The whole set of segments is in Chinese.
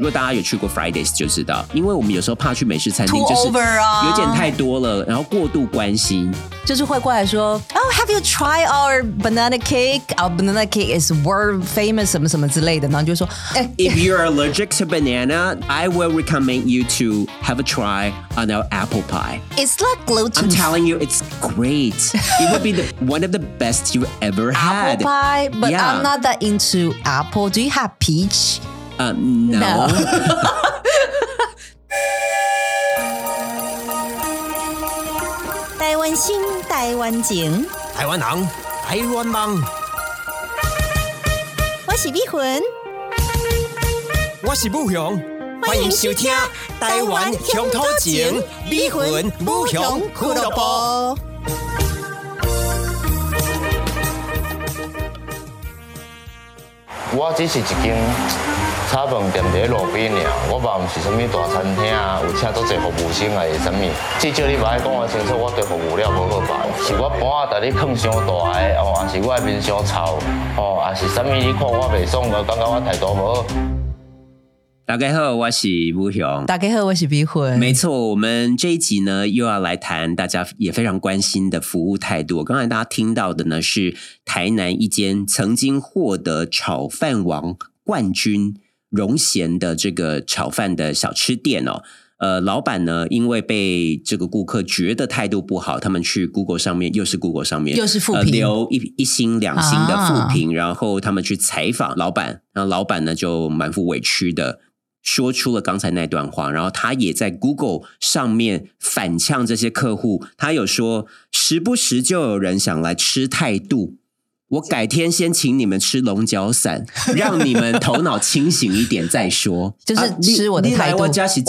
如果大家有去过 Fridays 就知道，因为我们有时候怕去美式餐厅， Too 就是 over 啊有点太多了，然后过度关心。就是会过来说，Oh, have you tried our banana cake? Our banana cake is world famous 什么什么之类的，然后就说，哎、 If you're allergic to banana, I will recommend you to have a try on our apple pie. It's like gluten I'm telling you, it's great. It would be the, one of the best you ever had. apple pie, but Yeah. I'm not that into apple. Do you have peach? Uh, no. No. 台湾心，台湾情，台湾人，台湾梦，我是美魂。我是武雄，欢迎收听《台湾乡土情》美魂武雄俱乐部。我只是一间炒饭店伫路边尔，我嘛毋是啥物大餐厅啊，有请足侪服务生啊，是啥物？至少你嘛爱讲我清楚，我对服务了无好吧？是我盘啊，逐日囥伤大个，哦，还是我面伤臭，哦，还是啥物？你看我袂爽，就感觉我态度无好。大家好，我是吴雄。大家好，我是美魂。没错，我们这一集呢又要来谈大家也非常关心的服务态度。刚才大家听到的呢是台南一间曾经获得炒饭王冠军荣贤的这个炒饭的小吃店哦。呃，老板呢，因为被这个顾客觉得态度不好，他们去 Google 上面，又是 Google 上面，又是负评呃留一一星、两星的啊负评，然后他们去采访老板，然后老板呢就满腹委屈的说出了刚才那段话，然后他也在 Google 上面反呛这些客户，他有说时不时就有人想来吃态度。我改天先请你们吃龙角散，让你们头脑清醒一点再说。就是吃我的你来态度。我请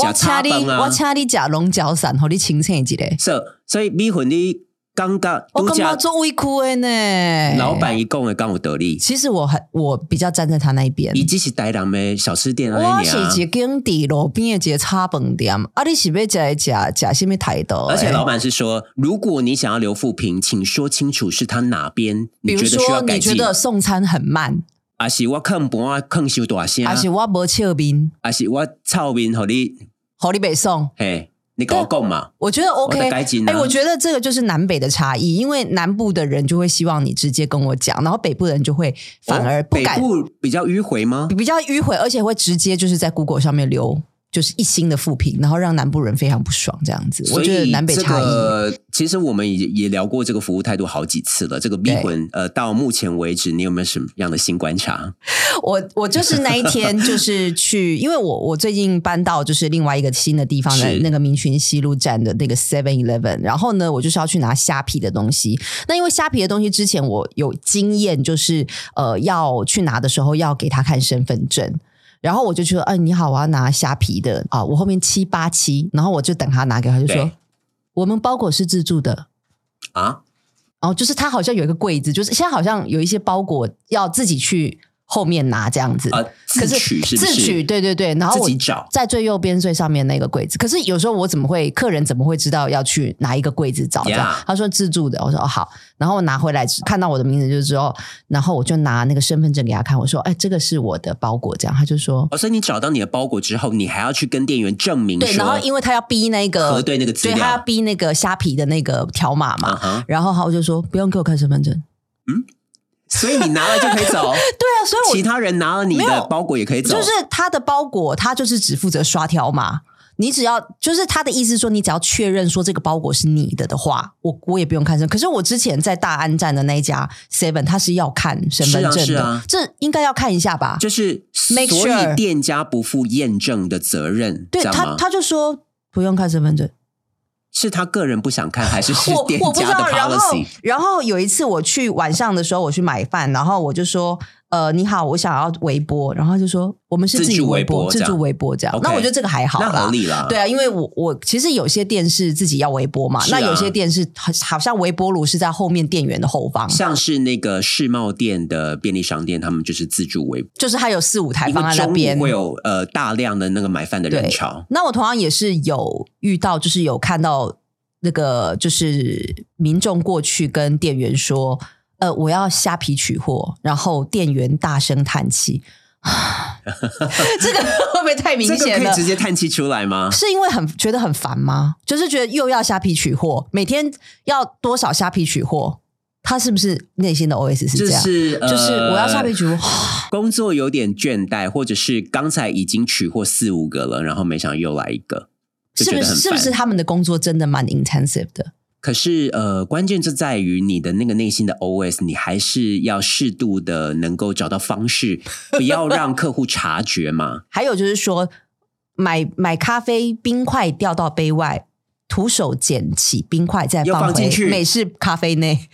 你，我。请你吃龙角散，和你清醒一点。所所以米粉你刚刚我干嘛做委屈的呢？老板一共的刚我得力，其实我很我比较站在他那一边。以及是台人的小吃店啊，我那样是一间地路边的一个炒饭店，啊，你是要食来食食什么态度？而且老，板是说，如果你想要留负评，请说清楚是他哪边比如你觉得需要说改进。你觉得送餐很慢，啊是我看盘啊看修大声，还是我无笑面，啊是我臭面和你，互你北送？嘿，你跟我讲嘛。我觉得 OK，哎、我觉得这个就是南北的差异，因为南部的人就会希望你直接跟我讲，然后北部的人就会反而哦北不敢，部比较迂回吗？比较迂回，而且会直接就是在 Google 上面留就是一星的负评，然后让南部人非常不爽，这样子。我所以觉得南北差异。这个其实我们也也聊过这个服务态度好几次了。这个逼魂，呃，到目前为止，你有没有什么样的新观察？我我就是那一天就是去，因为我我最近搬到就是另外一个新的地方的那个民群西路站的那个 Seven Eleven，然后呢，我就是要去拿虾皮的东西。那因为虾皮的东西之前我有经验，就是呃要去拿的时候要给他看身份证。然后我就说，哎、你好，我要拿虾皮的啊，我后面七八七，然后我就等他拿给他，就说我们包裹是自助的，啊，然后就是他好像有一个柜子，就是现在好像有一些包裹要自己去后面拿这样子。呃，自可是？自取，对对对，然后我自己找在最右边最上面那个柜子。可是有时候我怎么会，客人怎么会知道要去哪一个柜子找？这样 Yeah 他说自助的，我说哦好，然后我拿回来看到我的名字就之后，然后我就拿那个身份证给他看，我说哎，这个是我的包裹，这样他就说。哦，所以你找到你的包裹之后，你还要去跟店员证明对，然后因为他要逼那个核对那个资料对他要逼那个虾皮的那个条码嘛然后他我就说不用给我看身份证。所以你拿了就可以走，对啊，所以我其他人拿了你的包裹也可以走，就是他的包裹，他就是只负责刷条码。你只要就是他的意思说，你只要确认说这个包裹是你的的话，我我也不用看身。可是我之前在大安站的那一家 Seven，他是要看身份证的，是啊是啊这应该要看一下吧？就是所以店家不负验证的责任，对他？他就说不用看身份证。是他个人不想看，还是是店。家的 policy？然后有一次我去晚上的时候，我去买饭，然后我就说。呃，你好，我想要微波，然后他就说我们是自助微微波，自助微波这样。那我觉得这个还好啦，那合理啦对啊，因为我我其实有些店是自己要微波嘛，啊那有些店是好好像微波炉是在后面店员的后方，像是那个世贸店的便利商店，他们就是自助微波，就是它有四五台放在那边会。有呃大量的那个买饭的人潮。那我同样也是有遇到，就是有看到那个就是民众过去跟店员说，呃，我要虾皮取货，然后店员大声叹气。这个会不会太明显了？可以直接叹气出来吗？是因为很觉得很烦吗？就是觉得又要虾皮取货，每天要多少虾皮取货？他是不是内心的 OS 是就这样？是呃就是我要虾皮取货，工作有点倦怠，或者是刚才已经取货四五个了，然后没想到又来一个，是不是？是不是他们的工作真的蛮 intensive 的？可是呃，关键就在于你的那个内心的 OS，你还是要适度的能够找到方式，不要让客户察觉嘛。还有就是说，买买咖啡，冰块掉到杯外，徒手捡起冰块再放进去美式咖啡内。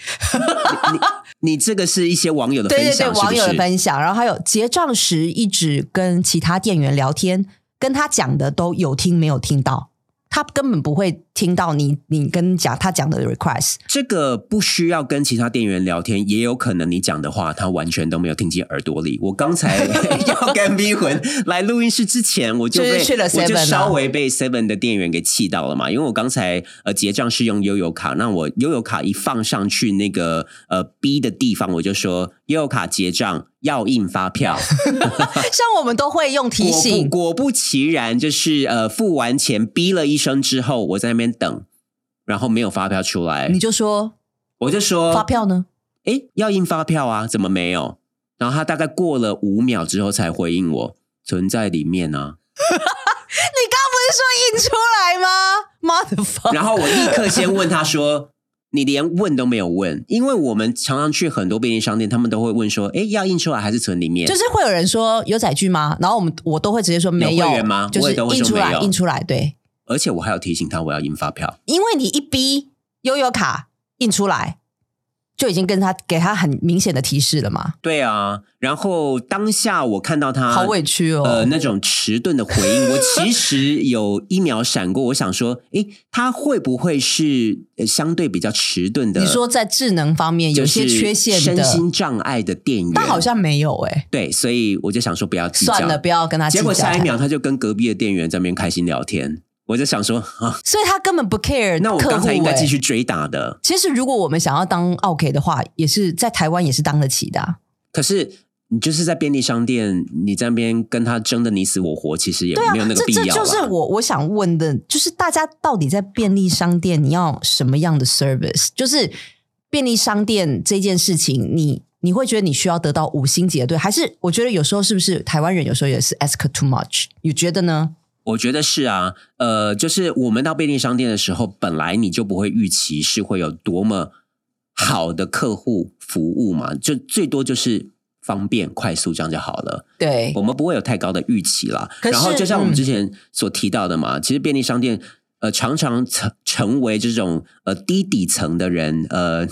你这个是一些网友的分对对对，享，网友的？分享，然后还有结账时一直跟其他店员聊天，跟他讲的都有听没有听到，他根本不会听到你你跟讲他讲的 request。这个不需要跟其他店员聊天，也有可能你讲的话他完全都没有听进耳朵里。我刚才 要跟逼魂来录音室之前，我就被我就 7-Eleven 啊稍微被 Seven 的店员给气到了嘛，因为我刚才呃结账是用悠游卡，那我悠游卡一放上去那个呃 B 的地方，我就说悠游卡结账要印发票。像我们都会用提醒，果不其然，就是呃付完钱逼了一声之后，我在那边等，然后没有发票出来你，就说我就说发票呢？诶，要印发票啊，怎么没有？然后他大概过了五秒之后才回应我，存在里面啊。你刚不是说印出来吗？妈的发！然后我立刻先问他说：“ 你连问都没有问，因为我们常常去很多便利商店，他们都会问说：‘哎，要印出来还是存里面？’就是会有人说有载具吗？然后我们我都会直接说没有会员吗就是印出来，印出来，对，而且我还要提醒他我要印发票。因为你一逼悠悠卡印出来，就已经跟他给他很明显的提示了嘛，对啊，然后当下我看到他好委屈哦。呃，那种迟钝的回应，我其实有一秒闪过，我想说，诶，他会不会是呃相对比较迟钝的？你说在智能方面有些缺陷的，身心障碍的店员，但好像没有哎、对，所以我就想说不要计较，算了，不要跟他计较。结果下一秒，他就跟隔壁的店员在那边开心聊天，我就想说啊，所以他根本不 care 那我刚才应该欸继续追打的，其实如果我们想要当 OK 的话，也是在台湾也是当得起的啊、可是。你就是在便利商店，你在那边跟他争的你死我活，其实也没有那个必要这这就是我我想问的，就是大家到底在便利商店你要什么样的 service？就是便利商店这件事情，你你会觉得你需要得到五星级的对，还是我觉得有时候是不是台湾人有时候也是 ask too much？你觉得呢？我觉得是啊，呃，就是我们到便利商店的时候，本来你就不会预期是会有多么好的客户服务嘛，就最多就是方便快速这样就好了。对我们不会有太高的预期啦。然后就像我们嗯之前所提到的嘛，其实便利商店呃常常成成为这种呃低底层的人呃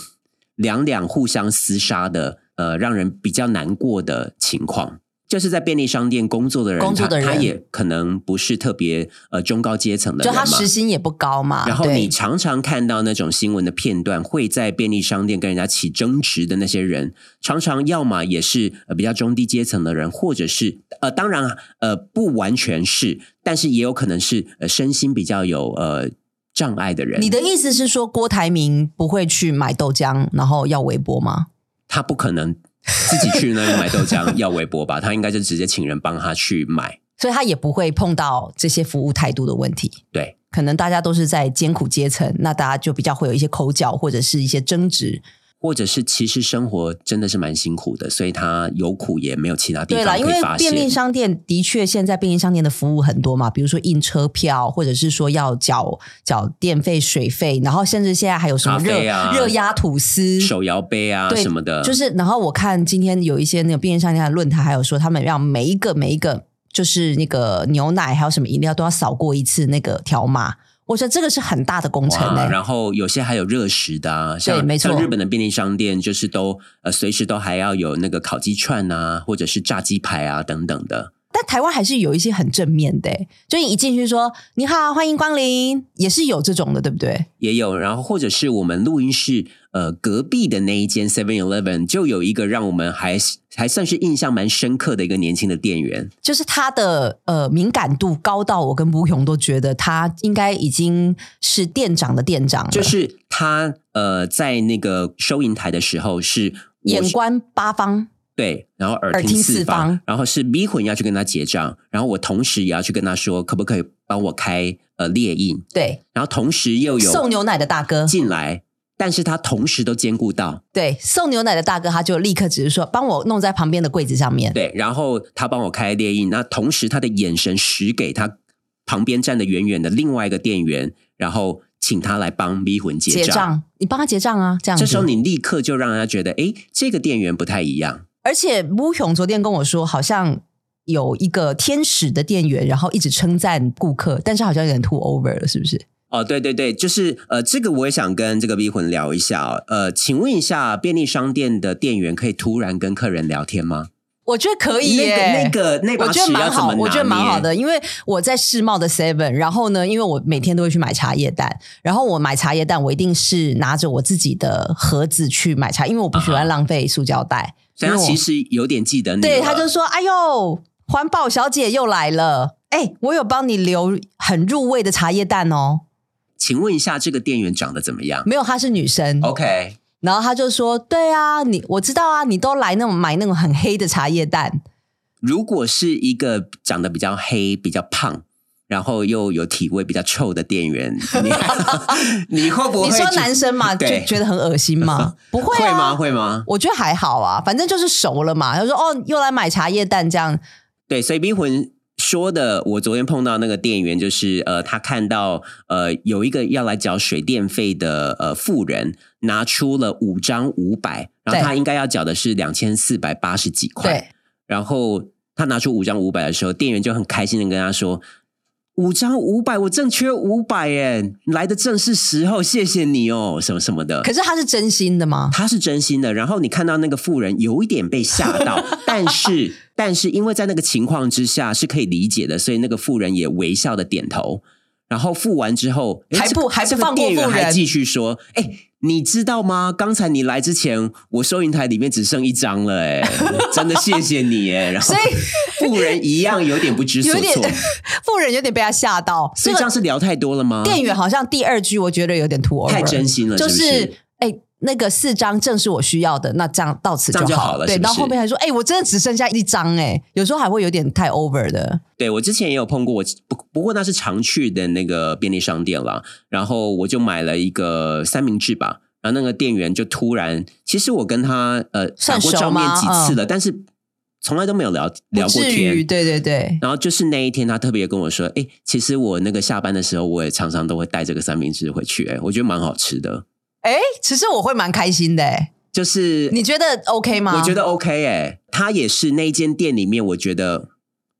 两两互相厮杀的呃让人比较难过的情况。就是在便利商店工作的人，工作的人他他也可能不是特别呃中高阶层的就人嘛。他时薪也不高嘛，然后你常常看到那种新闻的片段，会在便利商店跟人家起争执的那些人，常常要么也是呃比较中低阶层的人，或者是呃当然呃不完全是，但是也有可能是呃身心比较有呃障碍的人。你的意思是说郭台铭不会去买豆浆，然后要微波吗？他不可能 自己去那里 买豆浆要微波吧？他应该就直接请人帮他去买。所以他也不会碰到这些服务态度的问题。对，可能大家都是在艰苦阶层，那大家就比较会有一些口角或者是一些争执。或者是其实生活真的是蛮辛苦的，所以他有苦也没有其他地方可以发泄。便利商店的确现在便利商店的服务很多嘛，比如说印车票，或者是说要缴缴电费、水费，然后甚至现在还有什么咖热、啡啊热压吐司。手摇杯啊什么的，就是，然后我看今天有一些那个便利商店的论坛，还有说他们让每一个每一个就是那个牛奶还有什么饮料都要扫过一次那个条码，我觉得这个是很大的工程欸、然后有些还有热食的啊，像没错像日本的便利商店，就是都呃随时都还要有那个烤鸡串啊，或者是炸鸡排啊等等的。但台湾还是有一些很正面的、欸，就你一进去说你好，欢迎光临，也是有这种的，对不对？也有，然后或者是我们录音室呃隔壁的那一间 Seven Eleven 就有一个让我们还还算是印象蛮深刻的一个年轻的店员，就是他的呃敏感度高到我跟吴勇都觉得他应该已经是店长的店长了，就是他呃在那个收银台的时候是眼观八方。对，然后耳耳听听四四方。方，然后是逼魂要去跟他结账，然后我同时也要去跟他说，可不可以帮我开呃列印，对，然后同时又有送牛奶的大哥，进来，但是他同时都兼顾到，对，送牛奶的大哥他就立刻只是说帮我弄在旁边的柜子上面，对，然后他帮我开列印，那同时他的眼神使给他旁边站的远远的另外一个店员，然后请他来帮迷魂结账。结账，你帮他结账啊，这样。这时候你立刻就让人家觉得，哎，这个店员不太一样。而且乌雄昨天跟我说，好像有一个天使的店员，然后一直称赞顾客，但是好像有点 too over 了，是不是？哦，对对对，就是呃，这个我也想跟这个逼魂聊一下哦。呃，请问一下，便利商店的店员可以突然跟客人聊天吗？我觉得可以那耶，个那个那把我觉得蛮好，我觉得蛮好的，因为我在世贸的 Seven，然后呢，因为我每天都会去买茶叶蛋，然后我买茶叶蛋，我一定是拿着我自己的盒子去买茶，因为我不喜欢浪费塑胶袋。所以他其实有点记得。对，他就说：“哎呦，环保小姐又来了，哎，我有帮你留很入味的茶叶蛋哦。请问一下，这个店员长得怎么样没有，她是女生。？OK，然后他就说：“对啊，你我知道啊，你都来那种买那种很黑的茶叶蛋。如果是一个长得比较黑、比较胖，然后又有体味比较臭的店员，你 你会不会你说男生嘛，就对觉得很恶心吗？不会啊，会吗？会吗？我觉得还好啊，反正就是熟了嘛。他说：“哦，又来买茶叶蛋这样。对，所以逼魂说的，我昨天碰到那个店员，就是呃，他看到呃有一个要来缴水电费的呃富人拿出了五张五百，然后他应该要缴的是两千四百八十几”块，对，然后他拿出五张五百的时候，店员就很开心的跟他说。五张五百，我正缺五百耶！来的正是时候，谢谢你哦，什么什么的。可是他是真心的吗？他是真心的，然后你看到那个富人有一点被吓到，但是但是因为在那个情况之下是可以理解的，所以那个富人也微笑的点头。然后付完之后，还不还不放过店员妇人还继续说：“哎、你知道吗？刚才你来之前，我收银台里面只剩一张了、哎，真的谢谢你，哎。”然后所以 妇人一样有点不知所措，富人有点被他吓到。所以这样是聊太多了吗？店员好像第二句我觉得有点 too over，太真心了就是就是哎。那个四张正是我需要的，那这样到此就好了对，是是然后后面还说，哎、我真的只剩下一张，哎，有时候还会有点太 over 的。对我之前也有碰过，我不不过那是常去的那个便利商店啦。然后我就买了一个三明治吧，然后那个店员就突然，其实我跟他呃打算过照面几次了，但是从来都没有聊聊过天。对对对，然后就是那一天，他特别跟我说：“哎，其实我那个下班的时候，我也常常都会带这个三明治回去，哎，我觉得蛮好吃的。哎，其实我会蛮开心的，哎，就是你觉得 OK 吗？我觉得 OK 哎、他也是那一间店里面，我觉得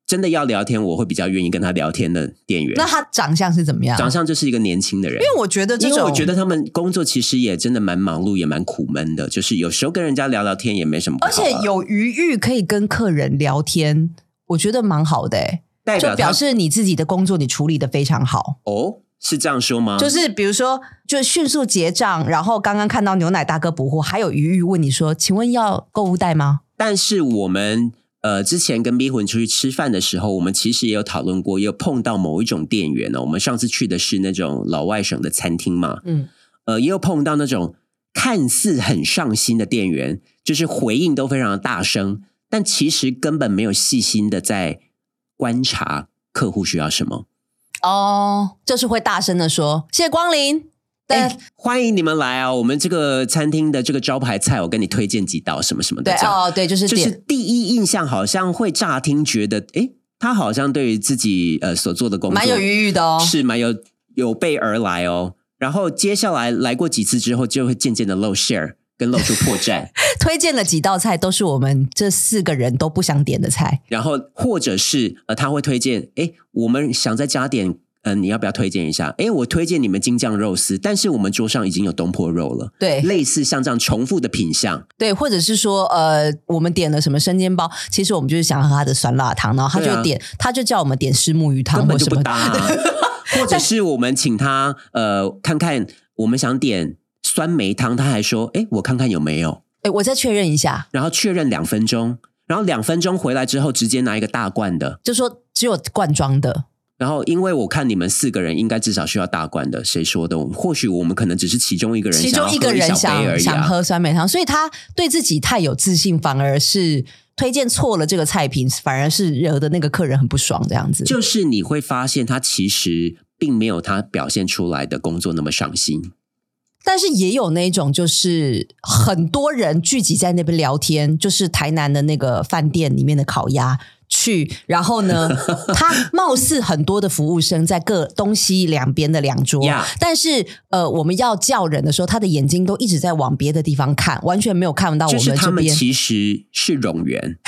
真的要聊天，我会比较愿意跟他聊天的店员。那他长相是怎么样？长相就是一个年轻的人，因为我觉得这种，因为我觉得他们工作其实也真的蛮忙碌，也蛮苦闷的。就是有时候跟人家聊聊天也没什么而啊、且有余裕可以跟客人聊天，我觉得蛮好的、欸，就代表他表示你自己的工作你处理的非常好。哦，是这样说吗？就是比如说，就迅速结账，然后刚刚看到牛奶大哥补货，还有鱼鱼问你说：“请问要购物袋吗但是我们呃之前跟逼魂出去吃饭的时候，我们其实也有讨论过，也有碰到某一种店员呢。我们上次去的是那种老外省的餐厅嘛，？”嗯，呃，也有碰到那种看似很上心的店员，就是回应都非常的大声，但其实根本没有细心的在观察客户需要什么。哦，就是会大声的说：“谢谢光临。”对、哎，欢迎你们来啊！我们这个餐厅的这个招牌菜，我跟你推荐几道什么什么的对。哦，对，就是就是第一印象好像会乍听觉得，哎，他好像对于自己呃所做的工作蛮有余裕的哦。是蛮有有备而来哦。然后接下来来过几次之后，就会渐渐的露馅儿，跟露出破绽。推荐了几道菜，都是我们这四个人都不想点的菜。然后或者是呃，他会推荐，哎，我们想再加点。嗯，你要不要推荐一下？哎，我推荐你们京酱肉丝，但是我们桌上已经有东坡肉了。对类似像这样重复的品相，对，或者是说，呃，我们点了什么生煎包，其实我们就是想喝他的酸辣汤，然后他就点，他就叫我们点虱目鱼汤根本就不搭、啊。或者是我们请他呃看看，我们想点酸梅汤，他还说：“哎，我看看有没有。哎，我再确认一下，”然后确认两分钟，然后两分钟回来之后，直接拿一个大罐的。就说只有罐装的，然后，因为我看你们四个人应该至少需要大罐的，谁说的？或许我们可能只是其中一个人，其中一个人想想喝酸梅汤，所以他对自己太有自信，反而是推荐错了这个菜品，反而是惹得那个客人很不爽。这样子，就是你会发现他其实并没有他表现出来的工作那么上心。但是也有那种，就是很多人聚集在那边聊天，就是台南的那个饭店里面的烤鸭。去，然后呢？他貌似很多的服务生在各东西两边的两桌，但是呃，我们要叫人的时候，他的眼睛都一直在往别的地方看，完全没有看到我们这边。其实是冗员。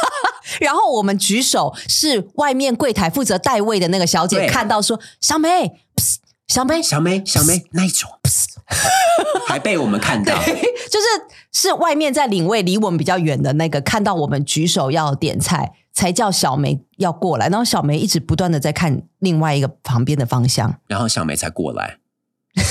然后我们举手，是外面柜台负责代位的那个小姐看到说：“小梅，小梅，小梅，小梅，那一种。” 还被我们看到，就是是外面在领位，离我们比较远的那个看到我们举手要点菜。才叫小梅要过来，然后小梅一直不断的在看另外一个旁边的方向，然后小梅才过来，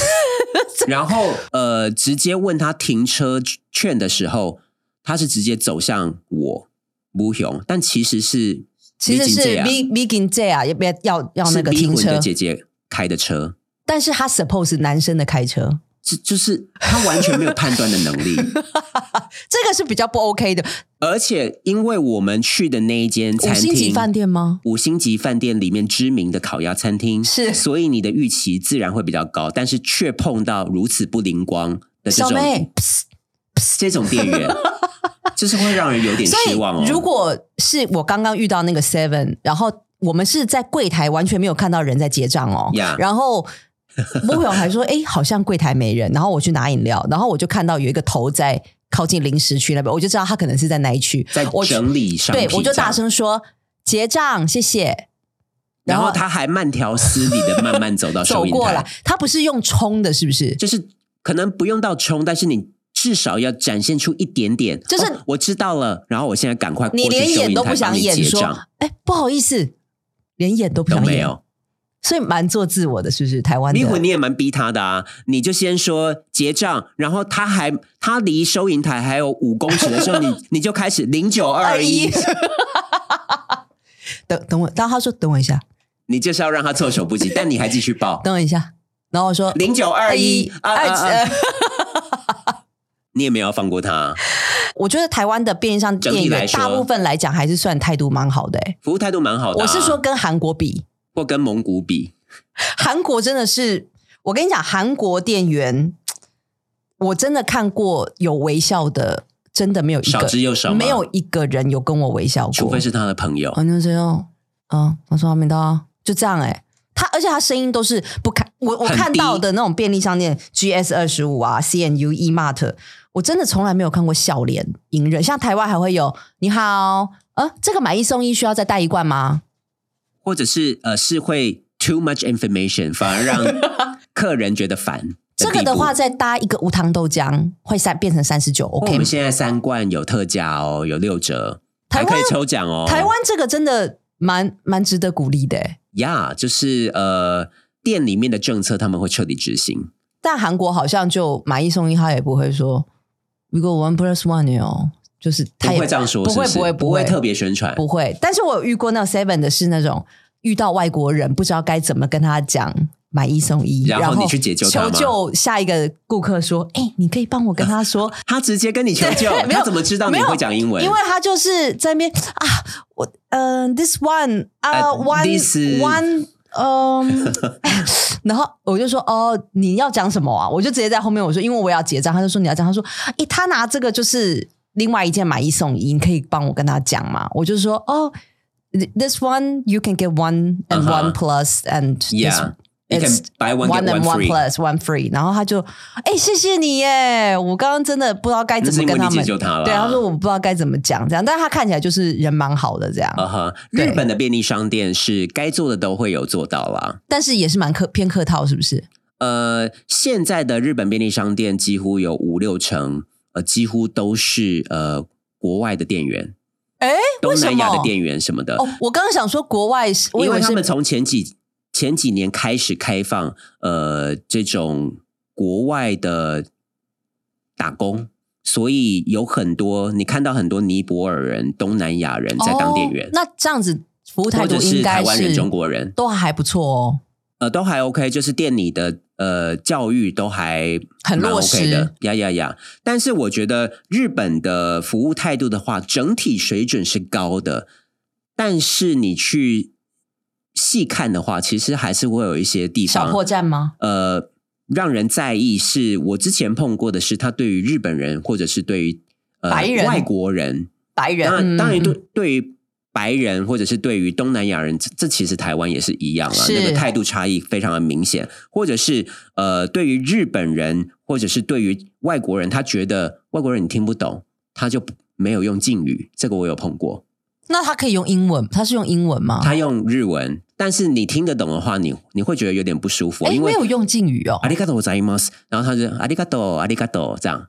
然后呃，直接问他停车券的时候，他是直接走向我吴雄，但其实是其实是 V V G J 啊，要不要要要那个停车？姐姐开的车，但是他 suppose 男生的开车。就就是他完全没有判断的能力，这个是比较不 OK 的。而且，因为我们去的那一间餐厅，五星级饭店吗？五星级饭店里面知名的烤鸭餐厅是，所以你的预期自然会比较高，但是却碰到如此不灵光的这种这种店员，就是会让人有点失望哦。如果是我刚刚遇到那个 Seven，然后我们是在柜台完全没有看到人在结账哦，然后。莫勇还说：“哎，好像柜台没人。”然后我去拿饮料，然后我就看到有一个头在靠近零食区那边，我就知道他可能是在那一区在整理上。对，我就大声说：“结账，谢谢。”然后他还慢条斯理的慢慢走到 收银台。他不是用冲的，是不是？就是可能不用到冲，但是你至少要展现出一点点。就是我知道了，然后我现在赶快你连演都不想演，说：“哎，不好意思，连演都不想演。”所以蛮做自我的，是不是？台湾的，离婚你也蛮逼他的啊！你就先说结账，然后他还他离收银台还有五公尺的时候，你 你就开始零九二一。等等我，然后他说等我一下，你就是要让他措手不及，但你还继续报。等我一下，然后我说零九二一二，你也没有放过他。我觉得台湾的便利商店员大部分来讲还是算态度蛮好的，服务态度蛮好的。我是说跟韩国比。或跟蒙古比，韩国真的是，我跟你讲，韩国店员，我真的看过有微笑的，真的没有一个，少之又少，没有一个人有跟我微笑过，除非是他的朋友。反正这样，啊，我说还没到，就这样哎，他而且他声音都是不看我我看到的那种便利商店，G S 二十五啊，C N U E Mart，我真的从来没有看过笑脸迎人，像台湾还会有你好，呃，这个买一送一需要再带一罐吗？或者是呃，是会 too much information，反而让 客人觉得烦。这个的话，再搭一个无糖豆浆，会三变成三十九。OK，我们现在三罐有特价哦，有六折，还可以抽奖哦。台湾这个真的蛮蛮值得鼓励的。呀，就是呃，店里面的政策他们会彻底执行。但韩国好像就买一送一，他也不会说如果 one plus one 哦。就是他也会这样说，不会不会不会特别宣传，不会。但是我有遇过那 seven 的是那种遇到外国人不知道该怎么跟他讲买一送一，然后你去解救求救下一个顾客说：“哎，你可以帮我跟他说。”他直接跟你求救，他怎么知道你会讲英文？因为他就是在那边啊，我嗯，this one 啊，one one 嗯，然后我就说：“哦，你要讲什么啊？”我就直接在后面我说：“因为我要结账。”他就说：“你要讲。”他说：“诶，他拿这个就是。”另外一件买一送一，你可以帮我跟他讲吗？我就说哦，this one you can get one and one plus and yeah you can buy one and one plus one free。然后他就哎，谢谢你耶！我刚刚真的不知道该怎么跟他们对，他说我不知道该怎么讲这样，但是他看起来就是人蛮好的这样。啊哈，日本的便利商店是该做的都会有做到啦，但是也是蛮客偏客套，是不是？呃，现在的日本便利商店几乎有五六成。呃，几乎都是呃国外的店员，哎，东南亚的店员什么的。哦，我刚刚想说国外是，因为他们从前几前几年开始开放呃这种国外的打工，所以有很多你看到很多尼泊尔人、东南亚人在当店员。那这样子服务态度应该台湾人、是中国人，都还不错哦。呃，都还 OK，就是店里的呃教育都还蛮很落 OK 的实，呀呀呀！但是我觉得日本的服务态度的话，整体水准是高的，但是你去细看的话，其实还是会有一些地方小破绽吗？呃，让人在意是我之前碰过的是，他对于日本人或者是对于呃白人外国人，白人，当然当然嗯对对于白人或者是对于东南亚人，这这其实台湾也是一样了，是那个态度差异非常的明显，或者是呃对于日本人或者是对于外国人，他觉得外国人你听不懂，他就没有用敬语，这个我有碰过，那他可以用英文，他是用英文吗？他用日文，但是你听得懂的话，你你会觉得有点不舒服，哎，因为没有用敬语哦阿。里嘎多在吗？然后他就阿里嘎多阿里嘎多这样，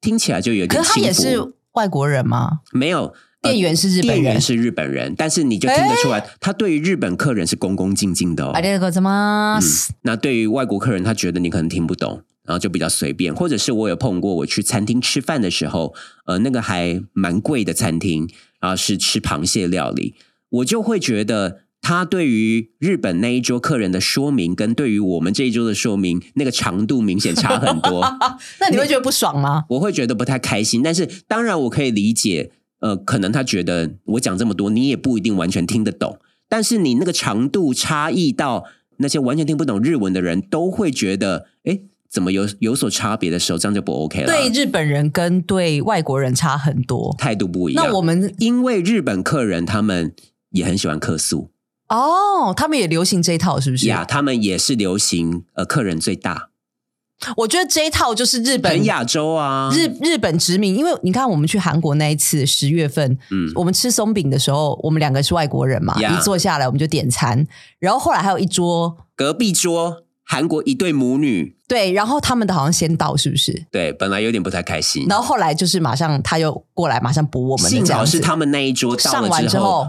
听起来就有点可是他也是外国人吗？没有。店员是日本人店员是日本人，但是你就听得出来，他对于日本客人是恭恭敬敬的哦。ありがとうございま嗯す。，那对于外国客人，他觉得你可能听不懂，然后就比较随便。或者是我有碰过，我去餐厅吃饭的时候，呃，那个还蛮贵的餐厅，然后是吃螃蟹料理，我就会觉得他对于日本那一桌客人的说明，跟对于我们这一桌的说明，那个长度明显差很多。那你会觉得不爽吗？我会觉得不太开心。但是当然，我可以理解， 呃，可能他觉得我讲这么多，你也不一定完全听得懂。但是你那个长度差异到那些完全听不懂日文的人都会觉得，哎，怎么有有所差别的时候，这样就不 OK 了。对日本人跟对外国人差很多。态度不一样。那我们因为日本客人他们也很喜欢客诉哦，他们也流行这一套，是不是？呀他们也是流行呃客人最大，我觉得这一套就是日本很亚洲啊，日日本殖民，因为你看我们去韩国那一次十月份，嗯我们吃松饼的时候，我们两个是外国人嘛 Yeah 一坐下来我们就点餐，然后后来还有一桌隔壁桌韩国一对母女，对，然后他们的好像先到是不是？对，本来有点不太开心，然后后来就是马上他又过来，马上补我们的幸好是他们那一桌到上完了之后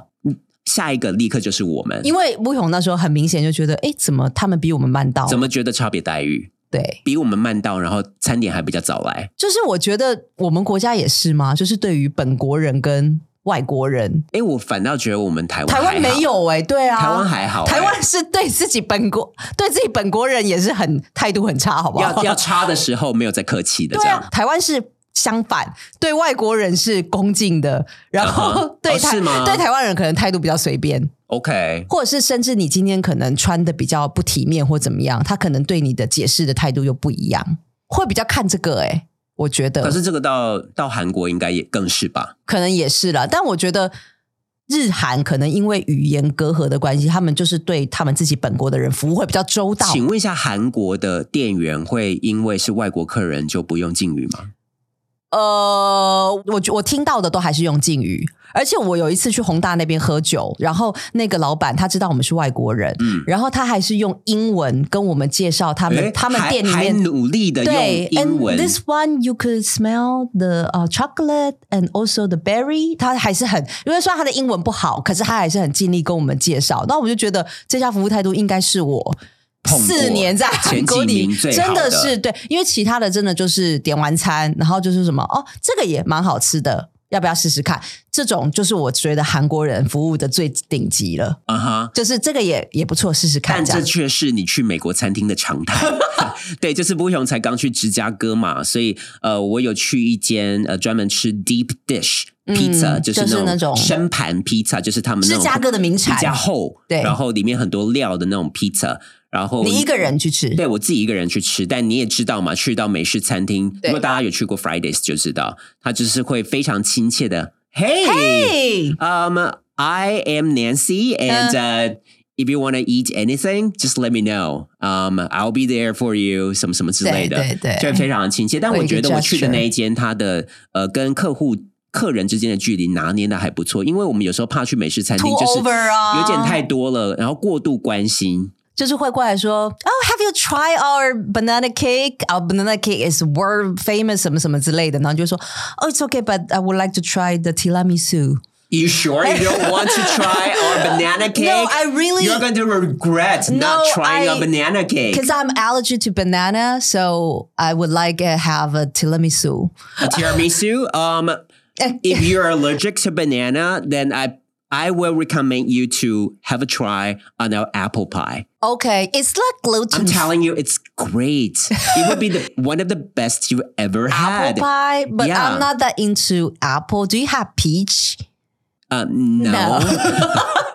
下一个立刻就是我们。因为吴勇那时候很明显就觉得，哎，怎么他们比我们慢到？怎么觉得差别待遇？对？比我们慢到，然后餐点还比较早来。就是我觉得我们国家也是吗？就是对于本国人跟外国人，哎，我反倒觉得我们台湾台湾没，有哎、对啊，台湾还好哎台湾是对自己本国对自己本国人也是很态度很差，好不好？要要差的时候没有再客气的这样。，对啊台湾是相反，对外国人是恭敬的，然嗯后对台、对台湾人可能态度比较随便，OK，或者是甚至你今天可能穿的比较不体面或怎么样，他可能对你的解释的态度又不一样，会比较看这个哎、我觉得可是这个到到韩国应该也更是吧？可能也是了，但我觉得。日韩可能因为语言隔阂的关系，他们就是对他们自己本国的人服务会比较周到。请问一下，韩国的店员会因为是外国客人就不用敬语吗？呃，我我听到的都还是用敬语，而且我有一次去宏大那边喝酒，然后那个老板他知道我们是外国人，嗯然后他还是用英文跟我们介绍他们他们店里面。努力的用对英文，and this one you could smell the uh, chocolate and also the berry。他还是很，因为虽然他的英文不好，可是他还是很尽力跟我们介绍。那我就觉得这家服务态度应该是我碰四年在韩国里真的的是对，因为其他的真的就是点完餐，然后就是什么哦，这个也蛮好吃的，要不要试试看？这种就是我觉得韩国人服务的最顶级了，啊哈。就是这个也也不错，试试看但这。却是你去美国餐厅的常态。对，就是不雄才刚去芝加哥嘛，所以呃，我有去一间呃专门吃 deep dish 嗯 pizza，、就是那那种深盘 pizza，就是他们芝加哥的名产比较厚，对然后里面很多料的那种 pizza，然后你一个人去吃，对我自己一个人去吃，但你也知道嘛，去到美式餐厅，如果大家有去过 Fridays 就知道，他就是会非常亲切的，Hey，嘿，um, I am Nancy, and uh, if you want to eat anything, just let me know. Um, I'll be there for you. 什么什么之类的，对对对就非常的亲切。但我觉得我去的那一间，它的呃跟客户。客人之间的距离拿捏的还不错，因为我们有时候怕去美式餐厅就是有点太多了，然后过度关心。就是会过来说，Oh, have you tried our banana cake? Our banana cake is world famous 什么什么之类的，然后就说，Oh, it's okay, but I would like to try the tiramisu. You sure you don't want to try our banana cake? No, I really- You're going to regret No, not trying I- a banana cake. Because I'm allergic to banana, so I would like to have a tiramisu. A tiramisu. Um, if you're allergic to banana, then I I will recommend you to have a try on our apple pie. Okay, it's like gluten I'm telling you, it's great. It would be the one of the best you ever had. apple pie, but Yeah. I'm not that into apple. Do you have peach? Uh, no.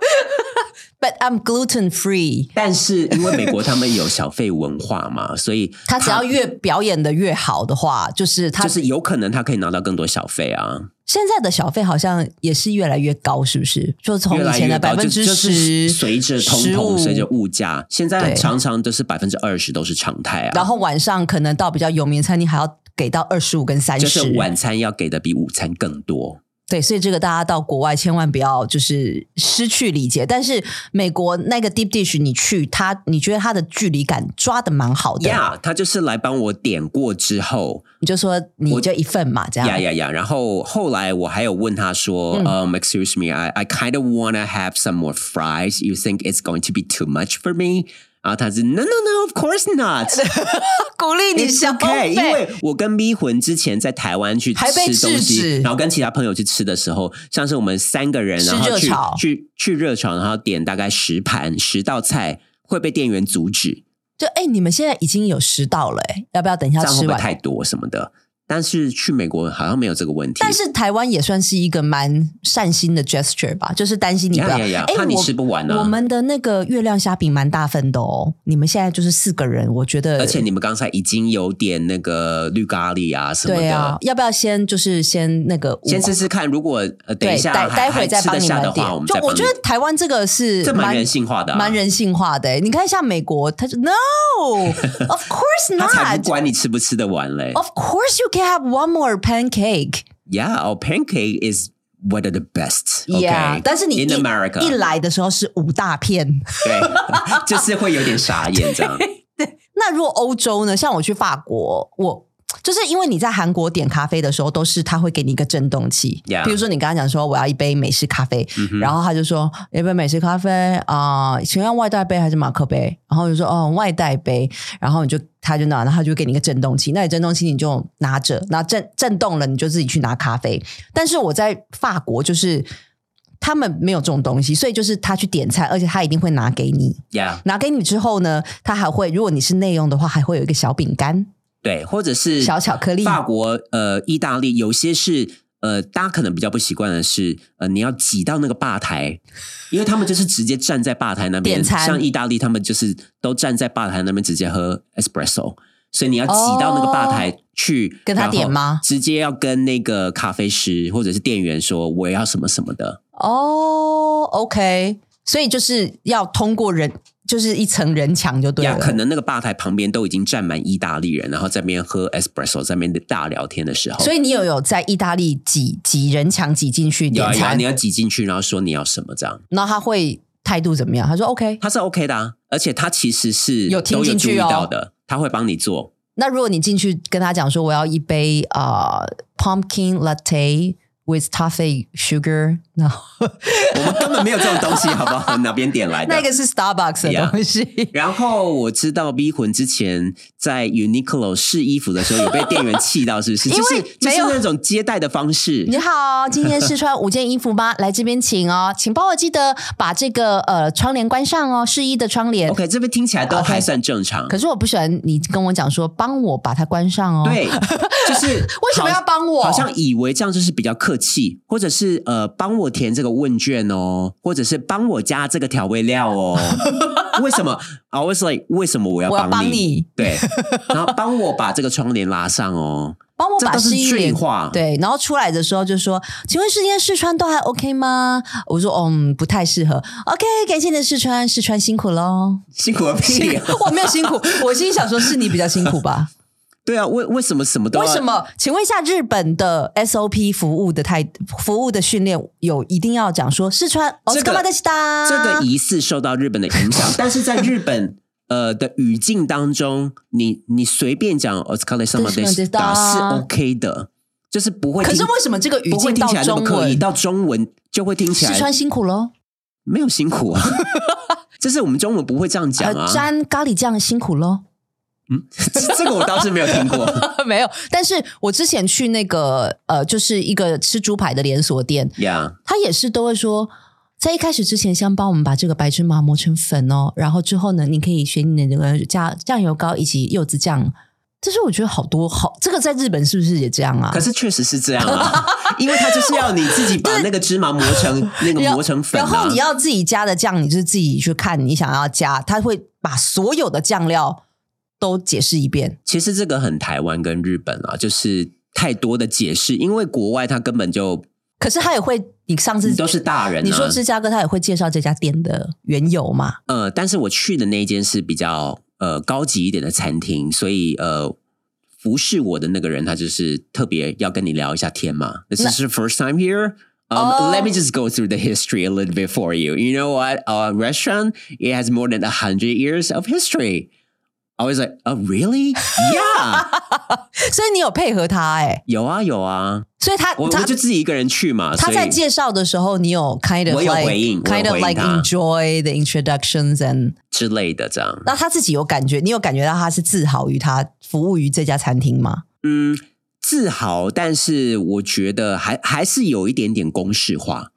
But I'm gluten free. 但是因为美国他们有小费文化嘛，所以他只要越表演的越好的话，就是他就是有可能他可以拿到更多小费啊，现在的小费好像也是越来越高，是不是？就从以前的百分之十，随着通15膨、随着物价，现在常常都是百分之二十都是常态啊。然后晚上可能到比较有名的餐厅还要给到二十五跟三十，就是晚餐要给的比午餐更多。对，所以这个大家到国外千万不要就是失去理解。但是美国那个 deep dish 你去，它你觉得它的距离感抓的蛮好的呀，他就是来帮我点过之后，你就说你就一份嘛，这样呀呀呀！然后后来我还有问他说，嗯、um, excuse me, I I kind of wanna have some more fries. You think it's going to be too much for me? 然后他是 No No No, of course not. 鼓励你消 okay，费因为我跟咪魂之前在台湾去吃东西，然后跟其他朋友去吃的时候，像是我们三个人，然后去去去热炒，然后点大概十盘十道菜，会被店员阻止，就哎、你们现在已经有十道了、哎，要不要等一下这样会不会吃完？太多什么的？但是去美国好像没有这个问题。但是台湾也算是一个蛮善心的 gesture 吧，就是担心你不要，怕你吃不完啊我们的那个月亮虾饼蛮大份的哦，你们现在就是四个人，我觉得，而且你们刚才已经有点那个绿咖喱啊什么对啊的，，要不要先就是先那个先试试看。如果呃等一，下待待会再帮你下的话，我们。就我觉得台湾这个是这蛮人性化的啊蛮人性化的。你看像美国，他就 No，of course not。不管你吃不吃得完嘞。Of course you can have one more pancake. Yeah, our pancake is one of the best. Okay, Yeah，但是你 in 一 America 一来的时候是五大片。对，就是会有点傻眼这样。对那如果欧洲呢？像我去法国，我就是因为你在韩国点咖啡的时候，都是他会给你一个震动器。比如说你跟他讲说我要一杯美式咖啡，然后他就说一杯美式咖啡啊、请问要外带杯还是马克杯？然后我就说哦外带杯，然后你就他就拿，然后他就给你一个震动器，那你震动器你就拿着，那震震动了，你就自己去拿咖啡。但是我在法国就是。他们没有这种东西，所以就是他去点菜，而且他一定会拿给你。拿给你之后呢，他还会，如果你是内用的话，还会有一个小饼干、对，或者是小巧克力。法国、呃，意大利有些是呃，大家可能比较不习惯的是，呃，你要挤到那个吧台，因为他们就是直接站在吧台那边，像意大利他们就是都站在吧台那边直接喝 espresso，所以你要挤到那个吧台去、哦跟他点吗直接要跟那个咖啡师或者是店员说我要什么什么的。哦，OK，所以就是要通过人，就是一层人墙就对呀，了。可能那个吧台旁边都已经站满意大利人，然后在那边喝 espresso，在那边大聊天的时候，所以你有有在意大利挤挤人墙挤进去点有啊有啊，餐你，要挤进去，然后说你要什么这样。然后他会态度怎么样？他说 OK。他是 OK 的啊，而且他其实是有听进去哦到的，他会帮你做。那如果你进去跟他讲说我要一杯啊、呃 pumpkin latte with toffee sugar，然后我们根本没有这种东西，好不好？哪边点来的？那个是 Starbucks 的东西。然后我知道 B 魂之前在 Uniqlo 试衣服的时候，有被店员气到，是不是？因为就是就是那种接待的方式。你好，今天试穿五件衣服吗？来这边请哦，请帮我记得把这个呃窗帘关上哦，试衣的窗帘。OK，这边听起来都还算正常。可是我不喜欢你跟我讲说，帮我把它关上哦。，对，就是为什么要帮我好像以为这样就是比较客气，或者是呃，帮我填这个问卷哦，或者是帮我加这个调味料哦。为什么？I was like，为什么我要帮帮你对，然后帮我把这个窗帘拉上哦。帮我把试衣帘对，然后出来的时候就说，请问今天试穿都还 OK 吗？我说，嗯，不太适合。OK，感谢你的试穿，试穿辛苦喽。辛苦个屁、啊！我没有辛苦，我心里想说，是你比较辛苦吧？对啊，为为什么什么都要为什？么？请问一下，日本的 SOP 服务的态服务的训练有一定要讲说试穿？哦这个这个疑似受到日本的影响，但是在日本呃的语境当中，你你随便讲 o s c a r i s m a e 是 OK 的，就是不会。可是为什么这个语境到听起来那么中刻意？到中文就会听起来试穿辛苦喽？没有辛苦啊，就是我们中文不会这样讲啊。呃，沾咖喱酱辛苦喽？这 这个我倒是没有听过。没有，但是我之前去那个呃，就是一个吃猪排的连锁店，呀、他也是都会说在一开始之前，先帮我们把这个白芝麻磨成粉哦，然后之后呢，你可以选你的那个加酱油膏以及柚子酱。这是我觉得好多好，这个在日本是不是也这样啊？可是确实是这样啊，因为它就是要你自己把那个芝麻磨成那个磨成粉、啊，然后你要自己加的酱，你就是自己去看你想要加，他会把所有的酱料都解释一遍。其实这个很台湾跟日本啊，就是太多的解释，因为国外他根本就可是他也会，你上次都是大人、啊，你说芝加哥他也会介绍这家店的缘由嘛？呃，但是我去的那一间是比较呃高级一点的餐厅，所以呃。服侍我的那个人，他就是特别要跟你聊一下天嘛。This is your first time here. Um, Oh. Let me just go through the history a little bit for you. You know what? Our restaurant it has more than a hundred years of history. I was like, oh, really? Yeah. 所以你有配合他哎、有啊有啊，所以他他我我就自己一个人去嘛。他在介绍的时候，你有 kind of 我有 like 回应我有 kind of 回应 like 他 enjoy the introductions and 之类的这样。那他自己有感觉，你有感觉到他是自豪于他服务于这家餐厅吗？嗯，自豪，但是我觉得还还是有一点点公式化。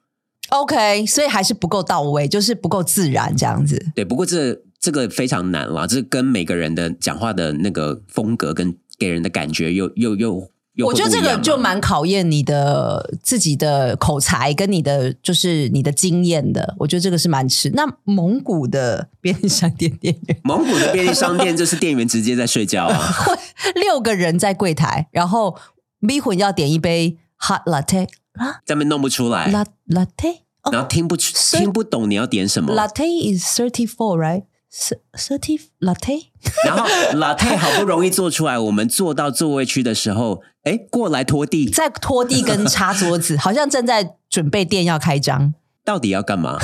OK，所以还是不够到位，就是不够自然这样子。对，不过这这个非常难啦，这跟每个人的讲话的那个风格跟给人的感觉又又又又我觉得这个就蛮考验你的自己的口才跟你的就是你的经验的。我觉得这个是蛮吃。那蒙古的 便利商店店员蒙古的便利商店就是店员直接在睡觉啊，六个人在柜台，然后迷魂要点一杯 hot latte 啊？在那边弄不出来，，la latte 哦然后听不出是听不懂你要点什么，latte is thirty four right thirty latte 然后 latte 好不容易做出来，我们坐到座位区的时候，哎，过来拖地，在拖地跟擦桌子，好像正在准备店要开张，到底要干嘛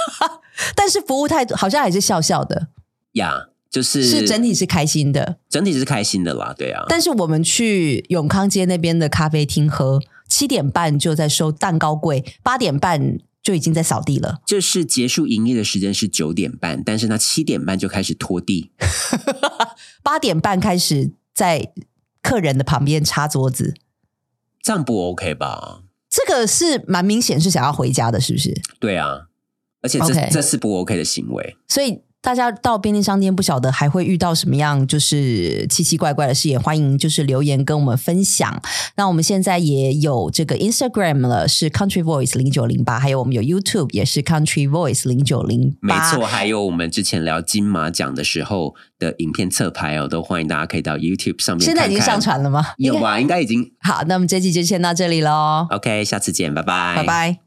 但是服务态度好像还是笑笑的，呀？就是是整体是开心的。整体是开心的啦，对啊。但是我们去永康街那边的咖啡厅喝，七点半就在收蛋糕柜，八点半就已经在扫地了。就是结束营业的时间是九点半，但是他七点半就开始拖地，八点半开始在客人的旁边擦桌子，这样不 OK 吧？这个是蛮明显是想要回家的，是不是？对啊，而且这这是不 OK 的行为。所以大家到便利商店不晓得还会遇到什么样就是奇奇怪怪的事，也欢迎就是留言跟我们分享。那我们现在也有这个 Instagram 了，是 Country Voice 零九零八，还有我们有 YouTube 也是 Country Voice 零九零没。错，还有我们之前聊金马奖的时候的影片侧拍哦，都欢迎大家可以到 YouTube 上面现在已经上传了吗？有吧？应该已经好，那我们这期就先到这里喽，OK，下次见，拜拜，拜拜。